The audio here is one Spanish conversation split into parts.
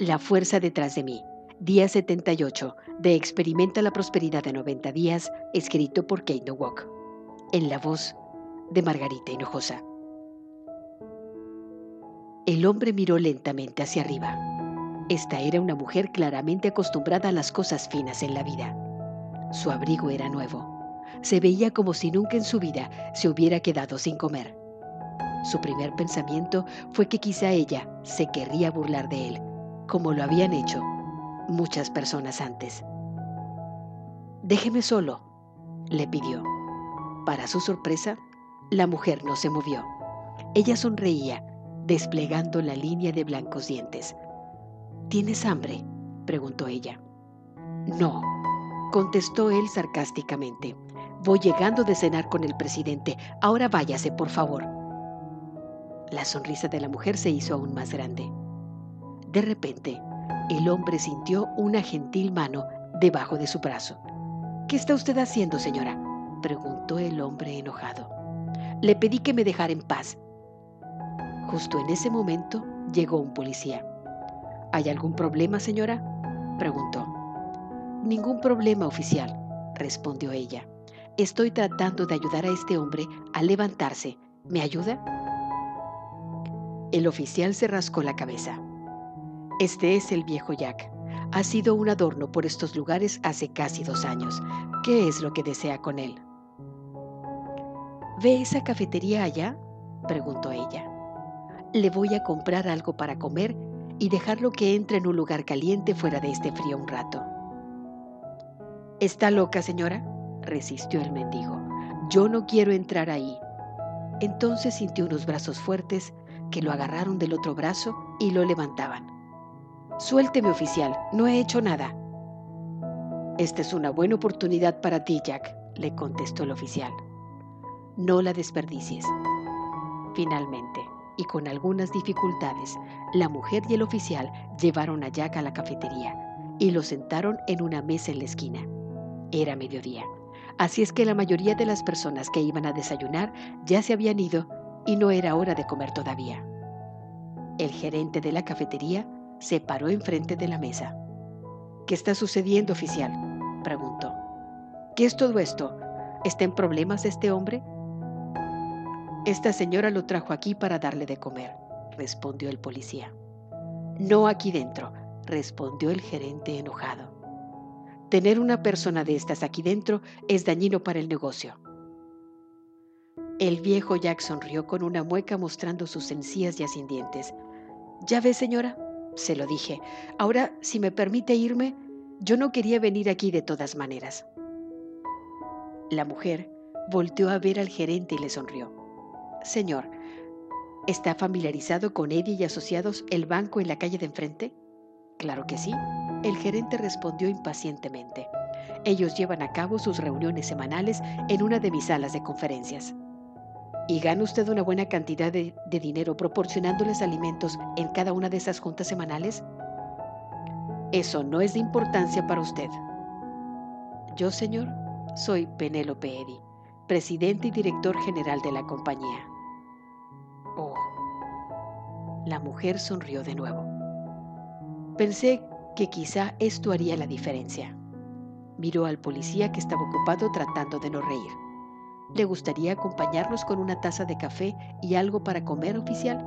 La fuerza detrás de mí. Día 78 de Experimenta la Prosperidad de 90 días, escrito por Kate Nowak. En la voz de Margarita Hinojosa. El hombre miró lentamente hacia arriba. Esta era una mujer claramente acostumbrada a las cosas finas en la vida. Su abrigo era nuevo. Se veía como si nunca en su vida se hubiera quedado sin comer. Su primer pensamiento fue que quizá ella se querría burlar de él como lo habían hecho muchas personas antes. Déjeme solo, le pidió. Para su sorpresa, la mujer no se movió. Ella sonreía, desplegando la línea de blancos dientes. ¿Tienes hambre? preguntó ella. No, contestó él sarcásticamente. Voy llegando de cenar con el presidente. Ahora váyase, por favor. La sonrisa de la mujer se hizo aún más grande. De repente, el hombre sintió una gentil mano debajo de su brazo. ¿Qué está usted haciendo, señora? preguntó el hombre enojado. Le pedí que me dejara en paz. Justo en ese momento llegó un policía. ¿Hay algún problema, señora? preguntó. Ningún problema, oficial, respondió ella. Estoy tratando de ayudar a este hombre a levantarse. ¿Me ayuda? El oficial se rascó la cabeza. Este es el viejo Jack. Ha sido un adorno por estos lugares hace casi dos años. ¿Qué es lo que desea con él? ¿Ve esa cafetería allá? preguntó ella. Le voy a comprar algo para comer y dejarlo que entre en un lugar caliente fuera de este frío un rato. ¿Está loca, señora? resistió el mendigo. Yo no quiero entrar ahí. Entonces sintió unos brazos fuertes que lo agarraron del otro brazo y lo levantaban. Suélteme, oficial, no he hecho nada. Esta es una buena oportunidad para ti, Jack, le contestó el oficial. No la desperdicies. Finalmente, y con algunas dificultades, la mujer y el oficial llevaron a Jack a la cafetería y lo sentaron en una mesa en la esquina. Era mediodía, así es que la mayoría de las personas que iban a desayunar ya se habían ido y no era hora de comer todavía. El gerente de la cafetería se paró enfrente de la mesa. ¿Qué está sucediendo, oficial? preguntó. ¿Qué es todo esto? ¿Está en problemas este hombre? Esta señora lo trajo aquí para darle de comer, respondió el policía. No aquí dentro, respondió el gerente enojado. Tener una persona de estas aquí dentro es dañino para el negocio. El viejo Jack sonrió con una mueca mostrando sus encías ya sin dientes. ¿Ya ve, señora? Se lo dije. Ahora, si me permite irme, yo no quería venir aquí de todas maneras. La mujer volteó a ver al gerente y le sonrió. Señor, ¿está familiarizado con Eddie y Asociados, el banco en la calle de enfrente? Claro que sí. El gerente respondió impacientemente. Ellos llevan a cabo sus reuniones semanales en una de mis salas de conferencias y gana usted una buena cantidad de, dinero proporcionándoles alimentos en cada una de esas juntas semanales? Eso no es de importancia para usted. Yo, señor, soy Penélope Eddy, presidente y director general de la compañía. Oh. La mujer sonrió de nuevo. Pensé que quizá esto haría la diferencia. Miró al policía que estaba ocupado tratando de no reír. ¿Le gustaría acompañarnos con una taza de café y algo para comer, oficial?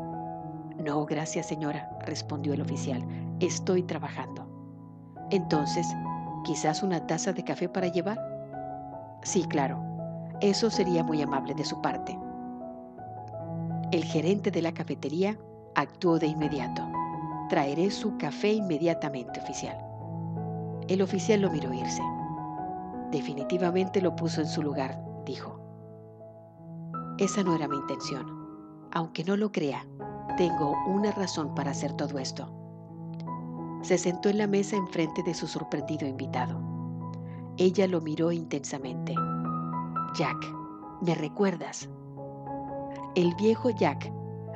No, gracias, señora, respondió el oficial. Estoy trabajando. Entonces, ¿quizás una taza de café para llevar? Sí, claro. Eso sería muy amable de su parte. El gerente de la cafetería actuó de inmediato. Traeré su café inmediatamente, oficial. El oficial lo miró irse. Definitivamente lo puso en su lugar, dijo. Esa no era mi intención. Aunque no lo crea, tengo una razón para hacer todo esto. Se sentó en la mesa enfrente de su sorprendido invitado. Ella lo miró intensamente. Jack, ¿me recuerdas? El viejo Jack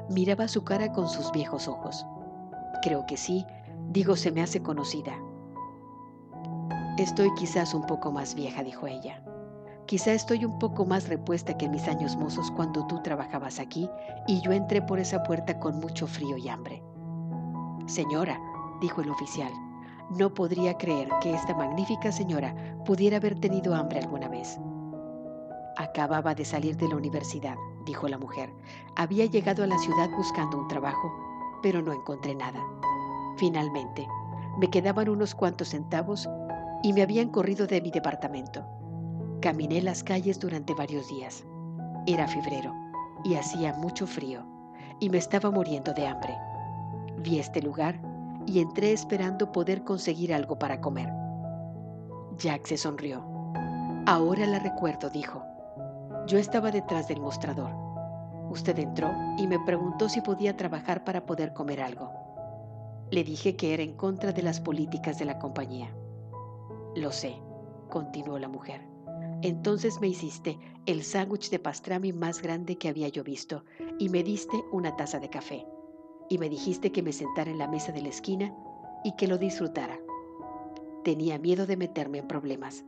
miraba su cara con sus viejos ojos. Creo que sí, digo, se me hace conocida. Estoy quizás un poco más vieja, dijo ella. Quizá estoy un poco más repuesta que en mis años mozos cuando tú trabajabas aquí y yo entré por esa puerta con mucho frío y hambre. Señora, dijo el oficial, no podría creer que esta magnífica señora pudiera haber tenido hambre alguna vez. Acababa de salir de la universidad, dijo la mujer. Había llegado a la ciudad buscando un trabajo, pero no encontré nada. Finalmente, me quedaban unos cuantos centavos y me habían corrido de mi departamento. Caminé las calles durante varios días. Era febrero y hacía mucho frío y me estaba muriendo de hambre. Vi este lugar y entré esperando poder conseguir algo para comer. Jack se sonrió. Ahora la recuerdo, dijo. Yo estaba detrás del mostrador. Usted entró y me preguntó si podía trabajar para poder comer algo. Le dije que era en contra de las políticas de la compañía. Lo sé, continuó la mujer. Entonces me hiciste el sándwich de pastrami más grande que había yo visto y me diste una taza de café. Y me dijiste que me sentara en la mesa de la esquina y que lo disfrutara. Tenía miedo de meterme en problemas.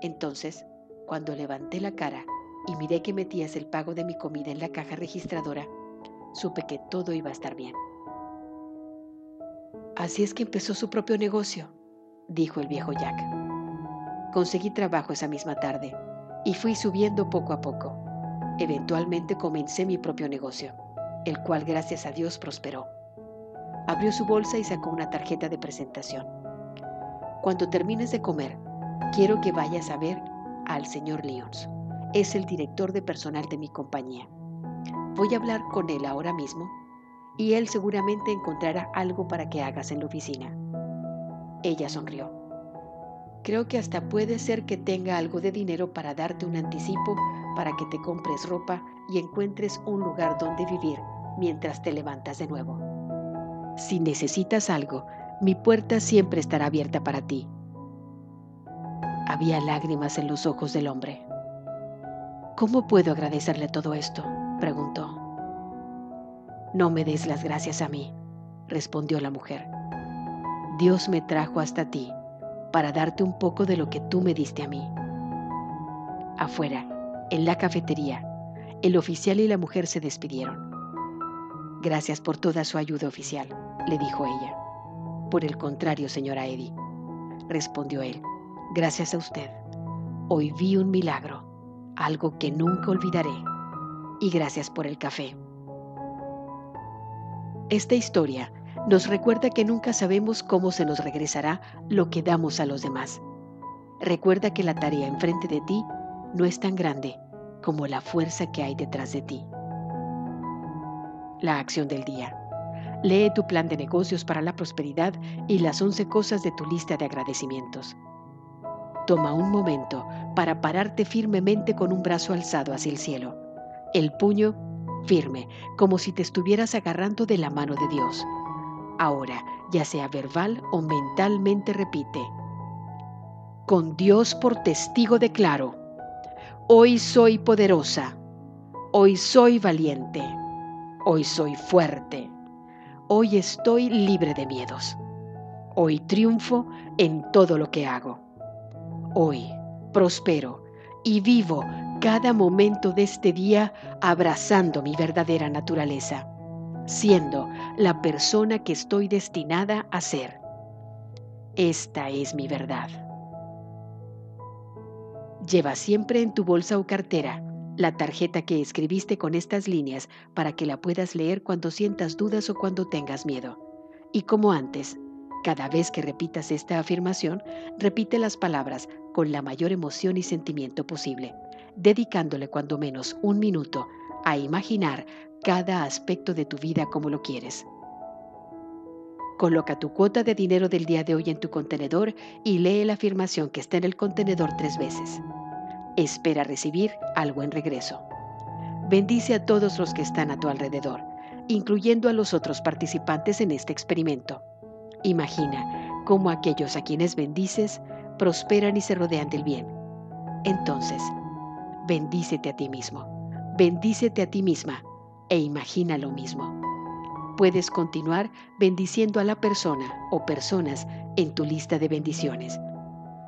Entonces, cuando levanté la cara y miré que metías el pago de mi comida en la caja registradora, supe que todo iba a estar bien. Así es que empezó su propio negocio, dijo el viejo Jack. Conseguí trabajo esa misma tarde y fui subiendo poco a poco. Eventualmente comencé mi propio negocio, el cual gracias a Dios prosperó. Abrió su bolsa y sacó una tarjeta de presentación. Cuando termines de comer, quiero que vayas a ver al señor Lyons. Es el director de personal de mi compañía. Voy a hablar con él ahora mismo y él seguramente encontrará algo para que hagas en la oficina. Ella sonrió. Creo que hasta puede ser que tenga algo de dinero para darte un anticipo para que te compres ropa y encuentres un lugar donde vivir mientras te levantas de nuevo. Si necesitas algo, mi puerta siempre estará abierta para ti. Había lágrimas en los ojos del hombre. ¿Cómo puedo agradecerle todo esto? preguntó. No me des las gracias a mí, respondió la mujer. Dios me trajo hasta ti para darte un poco de lo que tú me diste a mí. Afuera, en la cafetería, el oficial y la mujer se despidieron. Gracias por toda su ayuda oficial, le dijo ella. Por el contrario, señora Eddie, respondió él. Gracias a usted. Hoy vi un milagro, algo que nunca olvidaré. Y gracias por el café. Esta historia nos recuerda que nunca sabemos cómo se nos regresará lo que damos a los demás. Recuerda que la tarea enfrente de ti no es tan grande como la fuerza que hay detrás de ti. La acción del día. Lee tu plan de negocios para la prosperidad y las 11 cosas de tu lista de agradecimientos. Toma un momento para pararte firmemente con un brazo alzado hacia el cielo, el puño firme, como si te estuvieras agarrando de la mano de Dios Ahora, ya sea verbal o mentalmente repite. Con Dios por testigo declaro, hoy soy poderosa, hoy soy valiente, hoy soy fuerte, hoy estoy libre de miedos, hoy triunfo en todo lo que hago, hoy prospero y vivo cada momento de este día abrazando mi verdadera naturaleza siendo la persona que estoy destinada a ser. Esta es mi verdad. Lleva siempre en tu bolsa o cartera la tarjeta que escribiste con estas líneas para que la puedas leer cuando sientas dudas o cuando tengas miedo. Y como antes, cada vez que repitas esta afirmación, repite las palabras con la mayor emoción y sentimiento posible, dedicándole cuando menos un minuto a imaginar cada aspecto de tu vida como lo quieres. Coloca tu cuota de dinero del día de hoy en tu contenedor y lee la afirmación que está en el contenedor tres veces. Espera recibir algo en regreso. Bendice a todos los que están a tu alrededor, incluyendo a los otros participantes en este experimento. Imagina como aquellos a quienes bendices prosperan y se rodean del bien. Entonces, bendícete a ti mismo, bendícete a ti misma e imagina lo mismo. Puedes continuar bendiciendo a la persona o personas en tu lista de bendiciones.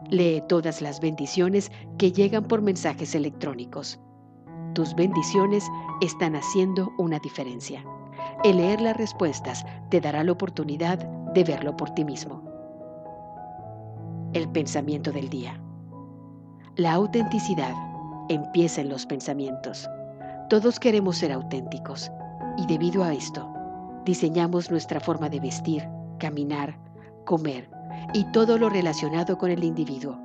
Lee todas las bendiciones que llegan por mensajes electrónicos. Tus bendiciones están haciendo una diferencia. El leer las respuestas te dará la oportunidad de verlo por ti mismo. El pensamiento del día. La autenticidad empieza en los pensamientos. Todos queremos ser auténticos y debido a esto, diseñamos nuestra forma de vestir, caminar, comer y todo lo relacionado con el individuo.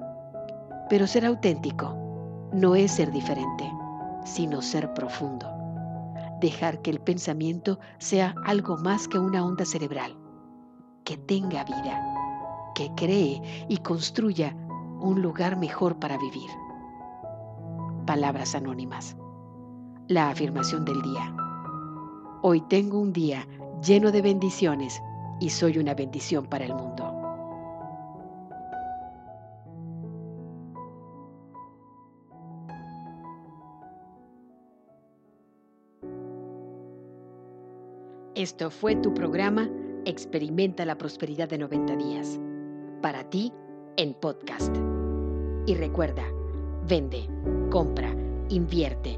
Pero ser auténtico no es ser diferente, sino ser profundo. Dejar que el pensamiento sea algo más que una onda cerebral, que tenga vida, que cree y construya un lugar mejor para vivir. Palabras anónimas la afirmación del día. Hoy tengo un día lleno de bendiciones y soy una bendición para el mundo. Esto fue tu programa Experimenta la Prosperidad de 90 días. Para ti, en podcast. Y recuerda, vende, compra, invierte